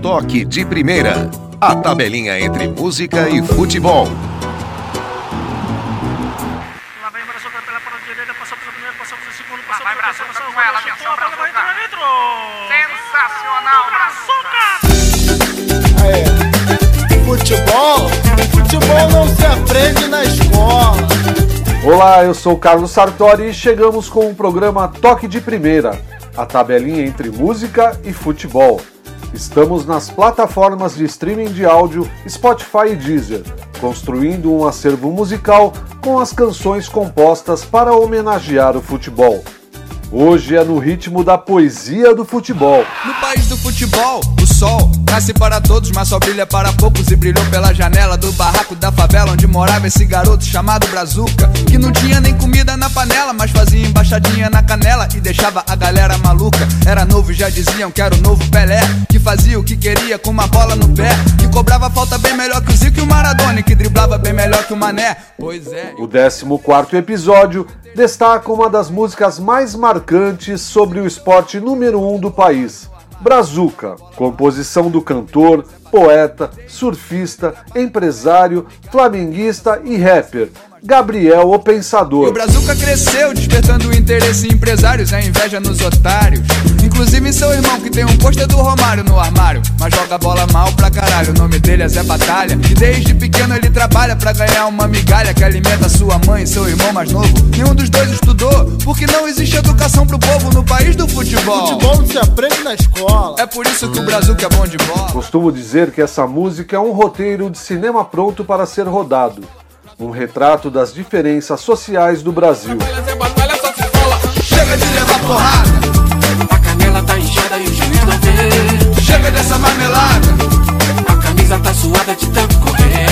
Toque de Primeira. A tabelinha entre música e futebol. Lá vem Brazuca pela ponta direita, passou pelo primeiro, passou pelo segundo, passou Vai, pelo terceiro, Brazuca, passou com ela, chutou, atenção, a bola vai entrar Brazuca. dentro. Sensacional, Brazuca. Futebol? Futebol não se aprende na escola. Olá, eu sou Carlos Sartori e chegamos com o programa Toque de Primeira, a tabelinha entre música e futebol. Estamos nas plataformas de streaming de áudio Spotify e Deezer, construindo um acervo musical com as canções compostas para homenagear o futebol. Hoje é no ritmo da poesia do futebol. No país do futebol, sol nasce para todos, mas só brilha para poucos e brilhou pela janela do barraco da favela onde morava esse garoto chamado Brazuca, que não tinha nem comida na panela, mas fazia embaixadinha na canela e deixava a galera maluca. Era novo e já diziam que era o novo Pelé, que fazia o que queria com uma bola no pé, que cobrava falta bem melhor que o Zico e o Maradona, que driblava bem melhor que o Mané. Pois é. O 14 episódio destaca uma das músicas mais marcantes sobre o esporte número 1 um do país, Brazuca, composição do cantor, poeta, surfista, empresário, flamenguista e rapper, Gabriel o E o Pensador. Brazuca cresceu, despertando o interesse em empresários, a inveja nos otários. Inclusive seu irmão, que tem um pôster do Romário no armário, mas joga bola mal pra caralho. O nome dele é Zé Batalha. E desde pequeno ele trabalha pra ganhar uma migalha que alimenta sua mãe e seu irmão mais novo. Nenhum dos dois estudou, porque não existe educação pro povo no país do futebol. Futebol não se aprende na escola. É por isso que o Brazuca é bom de bola. Costumo dizer que essa música é um roteiro de cinema pronto para ser rodado, um retrato das diferenças sociais do Brasil. Chega de levar porrada, A canela tá inchada e o juiz não vê. chega dessa marmelada, A camisa tá suada de tanto correr.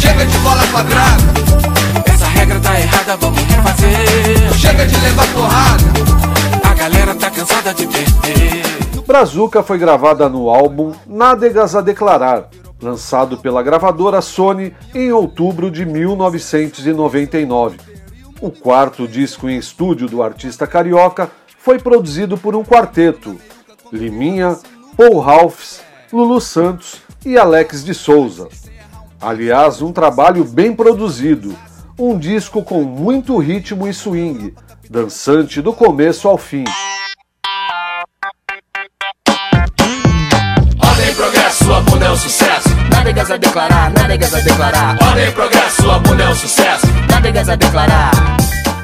chega de bola quadrada, Essa regra tá errada, vamos refazer. chega de levar porrada. A galera tá cansada de perder. Brazuca foi gravada no álbum Nádegas a Declarar, lançado pela gravadora Sony em outubro de 1999. O quarto disco em estúdio do artista carioca foi produzido por um quarteto: Liminha, Paul Ralphs, Lulu Santos e Alex de Souza. Aliás, um trabalho bem produzido, um disco com muito ritmo e swing, dançante do começo ao fim. Ordem e progresso, sua bunda é um sucesso. Nádegas a declarar, nádegas a declarar, Ordem e progresso, sua bunda é um sucesso. nádegas a declarar.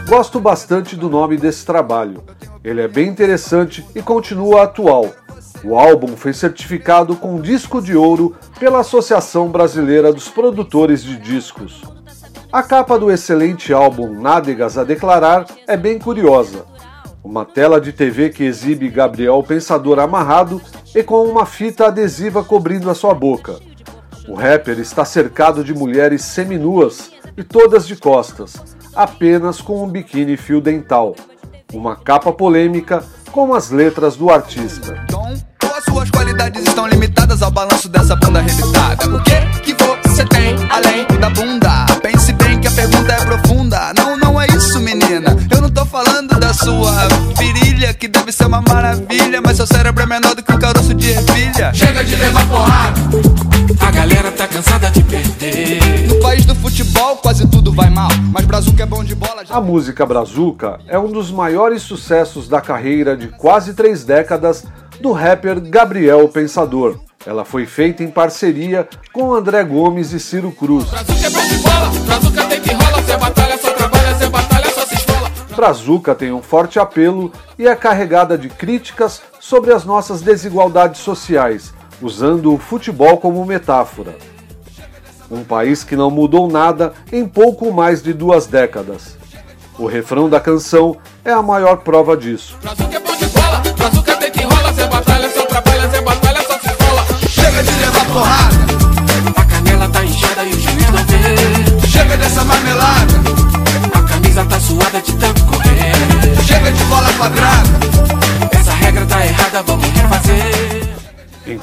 Gosto bastante do nome desse trabalho. Ele é bem interessante e continua atual. O álbum foi certificado com disco de ouro pela Associação Brasileira dos Produtores de Discos. A capa do excelente álbum Nádegas a Declarar é bem curiosa. Uma tela de TV que exibe Gabriel Pensador amarrado e com uma fita adesiva cobrindo a sua boca. O rapper está cercado de mulheres seminuas e todas de costas, apenas com um biquíni fio dental. Uma capa polêmica com as letras do artista. As suas qualidades estão limitadas ao balanço dessa bunda arrebitada? O que que você tem além da bunda? Pense bem que a pergunta é profunda. Não, não é isso, menina. Eu não tô falando da sua virilha, que deve ser uma maravilha, mas seu cérebro é menor do que um caroço de ervilha. Chega de levar porrada. A galera tá cansada de perder. Futebol, quase tudo vai mal, mas Brazuca é bom de bola. Já... A música Brazuca é um dos maiores sucessos da carreira de quase três décadas do rapper Gabriel Pensador. Ela foi feita em parceria com André Gomes e Ciro Cruz. Brazuca é bom de bola. Brazuca tem que rola. Cê batalha, só trabalha. Cê batalha, só se esfola. Brazuca tem um forte apelo e é carregada de críticas sobre as nossas desigualdades sociais, usando o futebol como metáfora. Um país que não mudou nada em pouco mais de duas décadas. O refrão da canção é a maior prova disso. Bola. Chega de levar porrada,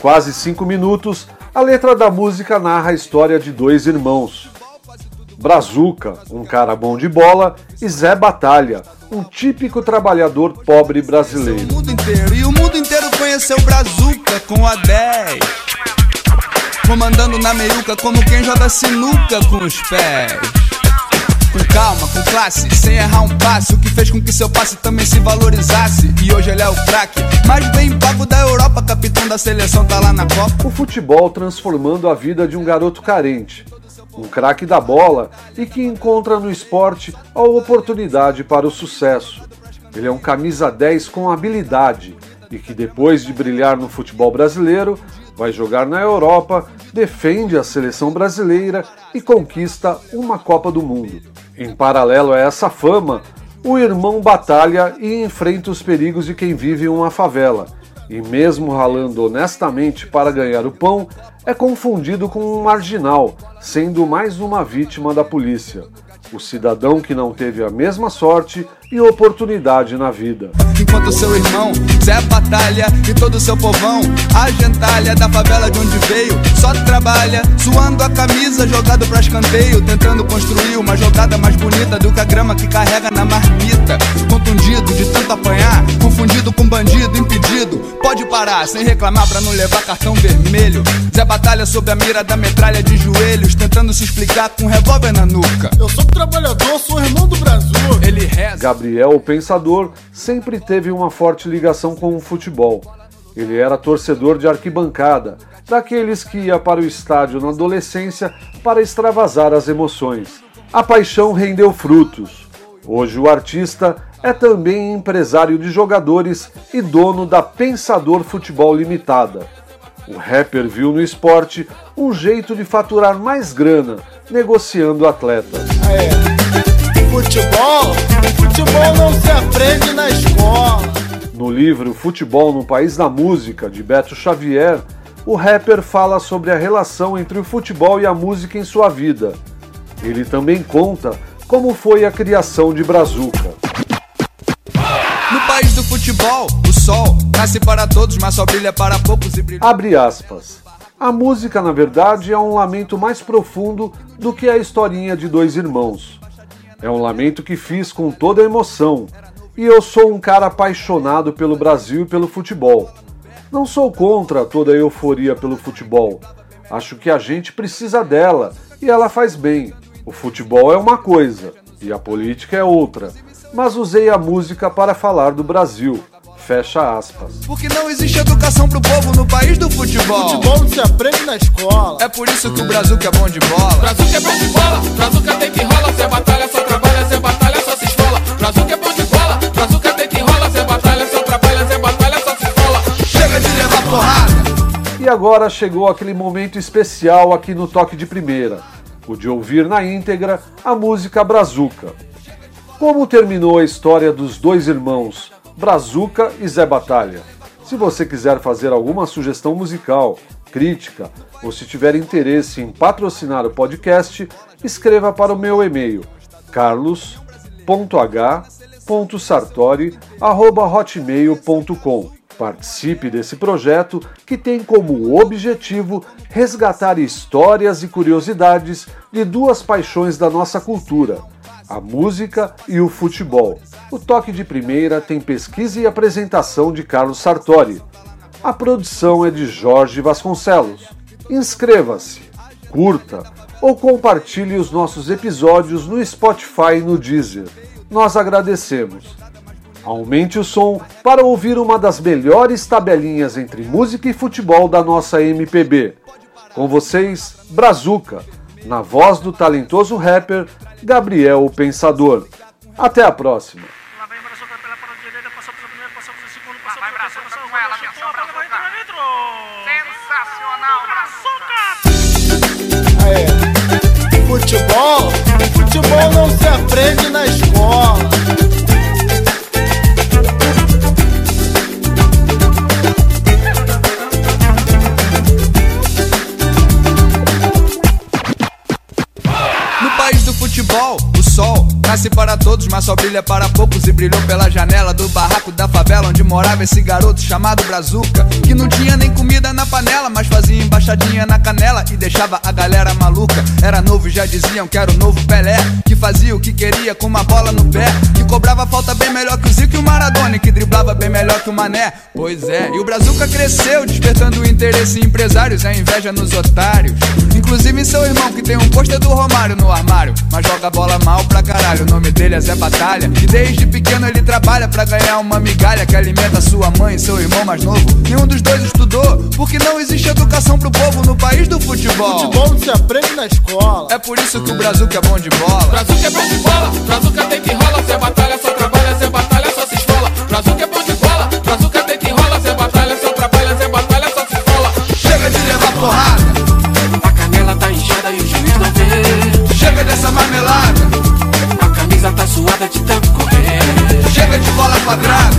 quase cinco minutos, a letra da música narra a história de dois irmãos. Brazuca, um cara bom de bola, e Zé Batalha, um típico trabalhador pobre brasileiro. O mundo inteiro, e o mundo inteiro conheceu Brazuca com a 10. Comandando na meiuca como quem joga sinuca com os pés. Com calma, com classe, sem errar um passe. O que fez com que seu passe também se valorizasse. E hoje ele é o craque, mais bem pago da Europa. Capitão da seleção tá lá na Copa. O futebol transformando a vida de um garoto carente, um craque da bola e que encontra no esporte a oportunidade para o sucesso. Ele é um camisa 10 com habilidade e que depois de brilhar no futebol brasileiro, vai jogar na Europa, defende a seleção brasileira e conquista uma Copa do Mundo. Em paralelo a essa fama, o irmão batalha e enfrenta os perigos de quem vive em uma favela, e mesmo ralando honestamente para ganhar o pão, é confundido com um marginal, sendo mais uma vítima da polícia. O cidadão que não teve a mesma sorte e oportunidade na vida. Enquanto seu irmão. Zé Batalha e todo seu povão, a gentalha da favela de onde veio, só trabalha, suando a camisa, jogado pra escanteio, tentando construir uma jogada mais bonita do que a grama que carrega na marmita. Contundido de tanto apanhar, confundido com parar sem reclamar pra não levar cartão vermelho. Zé Batalha sob a mira da metralha de joelhos, tentando se explicar com um revólver na nuca. Eu sou trabalhador, sou irmão do Brasil. Ele reza. Gabriel, o pensador, sempre teve uma forte ligação com o futebol. Ele era torcedor de arquibancada, daqueles que ia para o estádio na adolescência para extravasar as emoções. A paixão rendeu frutos. Hoje o artista é também empresário de jogadores e dono da Pensador Futebol Limitada. O rapper viu no esporte um jeito de faturar mais grana, negociando atletas. Futebol, futebol não se aprende na escola. No livro Futebol no País da Música, de Beto Xavier, o rapper fala sobre a relação entre o futebol e a música em sua vida. Ele também conta como foi a criação de Brazuca. No país do futebol, o sol nasce para todos, mas só brilha para poucos e brilha. Abre aspas. A música, na verdade, é um lamento mais profundo do que a historinha de dois irmãos. É um lamento que fiz com toda a emoção, e eu sou um cara apaixonado pelo Brasil e pelo futebol. Não sou contra toda a euforia pelo futebol. Acho que a gente precisa dela e ela faz bem. O futebol é uma coisa e a política é outra, mas usei a música para falar do Brasil. Fecha aspas. Porque não existe educação pro povo no país do futebol. Futebol não se aprende na escola. É por isso que o Brasil que é bom de bola. Brazuca é bom de bola, Brazuca tem que rola, Zé Batalha só trabalha, Zé Batalha só se esfola. Brazuca é bom de bola, Brazuca tem que rola, Zé Batalha só trabalha, Zé Batalha só se esfola. Chega de levar porrada. E agora chegou aquele momento especial aqui no Toque de Primeira, o de ouvir na íntegra a música Brazuca. Como terminou a história dos dois irmãos, Brazuca e Zé Batalha? Se você quiser fazer alguma sugestão musical, crítica ou se tiver interesse em patrocinar o podcast, escreva para o meu e-mail carlos.h.sartori.hotmail.com. Participe desse projeto que tem como objetivo resgatar histórias e curiosidades de duas paixões da nossa cultura, a música e o futebol. O Toque de Primeira tem pesquisa e apresentação de Carlos Sartori. A produção é de Jorge Vasconcelos. Inscreva-se, curta ou compartilhe os nossos episódios no Spotify e no Deezer. Nós agradecemos. Aumente o som para ouvir uma das melhores tabelinhas entre música e futebol da nossa MPB. Com vocês, Brazuca, na voz do talentoso rapper Gabriel o Pensador. Até a próxima! Mas só brilha para poucos. E brilhou pela janela do barraco da favela onde morava esse garoto chamado Brazuca. Que não tinha nem comida na panela, mas fazia embaixadinha na canela e deixava a galera maluca. Era novo e já diziam que era o novo Pelé. Que fazia o que queria com uma bola no pé. Que cobrava falta bem melhor que o Zico e o Maradona. E que driblava bem melhor que o Mané. Pois é, e o Brazuca cresceu, despertando o interesse em empresários. A inveja nos otários. Inclusive seu irmão, que tem um pôster do Romário no armário. Mas joga bola mal pra caralho. O nome dele é Zé Batalha. E desde pequeno ele trabalha pra ganhar uma migalha que alimenta sua mãe e seu irmão mais novo. Nenhum dos dois estudou, porque não existe educação pro povo no país do futebol. Futebol não se aprende na escola. É por isso que o Brazuca é bom de bola. Brazuca é bom de bola, Brazuca tem que rola, Zé Batalha só trabalha, quadrada,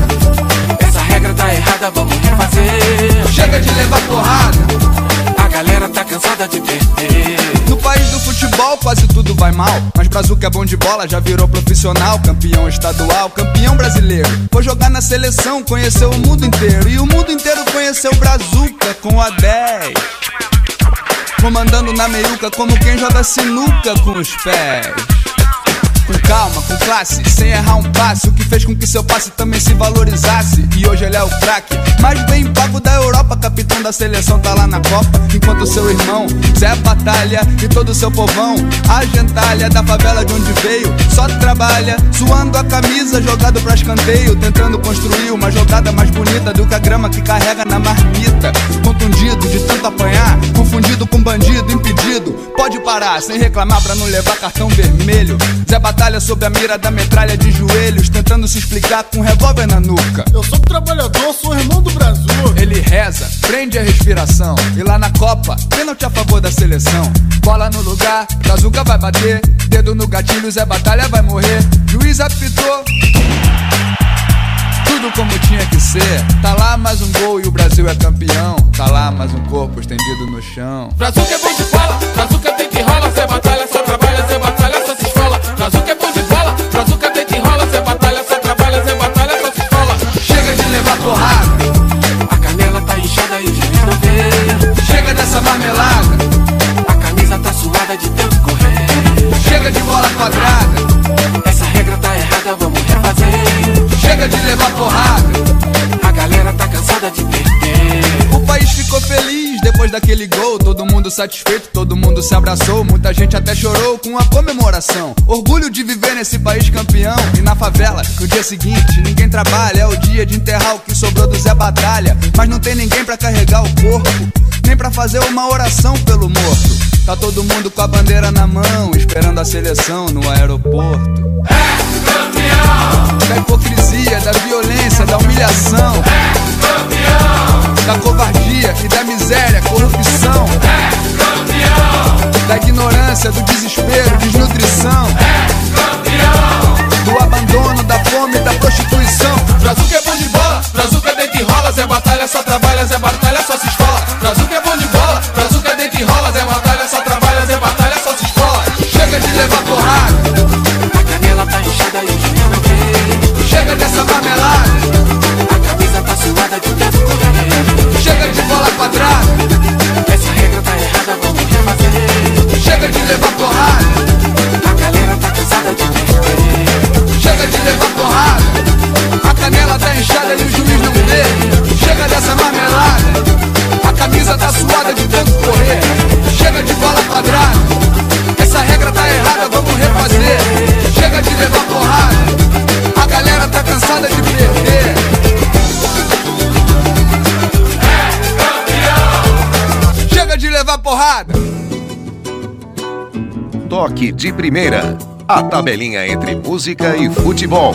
Essa regra tá errada, vamos refazer. chega de levar porrada. A galera tá cansada de perder. No país do futebol quase tudo vai mal. Mas Brazuca é bom de bola, já virou profissional. Campeão estadual, campeão brasileiro. Foi jogar na seleção, conheceu o mundo inteiro. E o mundo inteiro conheceu Brazuca com a 10. Comandando na meiuca como quem joga sinuca com os pés. Com calma, com classe, sem errar um passe. O que fez com que seu passe também se valorizasse. E hoje ele é o craque, mais bem pago da Europa. Capitão da seleção tá lá na Copa. Enquanto seu irmão, Zé Batalha e todo seu povão, a gentalha da favela de onde veio, só trabalha, suando a camisa, jogado pra escanteio. Tentando construir uma jogada mais bonita do que a grama que carrega na marmita. Contundido de tanto apanhar, confundido com parar, sem reclamar pra não levar cartão vermelho. Zé Batalha sob a mira da metralha de joelhos, tentando se explicar com um revólver na nuca. Eu sou trabalhador, sou irmão do Brasil. Ele reza, prende a respiração. E lá na Copa, pênalti a favor da seleção. Bola no lugar, Brazuca vai bater. Dedo no gatilho, Zé Batalha vai morrer. Juiz apitou. Tudo como tinha que ser. Tá lá mais um gol e o Brasil é campeão. Tá lá mais um corpo estendido no chão. Brazuca é bom de bola, Brazuca tem que rola, Zé Batalha só trabalha, Zé Batalha só se esfola. Brazuca é bom de bola, Brazuca tem que rola, Zé Batalha só trabalha, Zé Batalha só se esfola. Chega de levar porrada, A canela tá inchada e o não vê. chega dessa marmelada, A camisa tá suada de tanto correr. chega de bola quadrada, mundo satisfeito, todo mundo se abraçou. Muita gente até chorou com a comemoração. Orgulho de viver nesse país campeão. E na favela, no dia seguinte, ninguém trabalha. É o dia de enterrar o que sobrou do Zé Batalha. Mas não tem ninguém pra carregar o corpo, nem pra fazer uma oração pelo morto. Tá todo mundo com a bandeira na mão, esperando a seleção no aeroporto. seducir camisa tá suada de tanto correr. Chega de bola quadrada, essa regra tá errada, vamos refazer. Chega de levar porrada, a galera tá cansada de perder. Chega de levar porrada. Toque de primeira. A tabelinha entre música e futebol.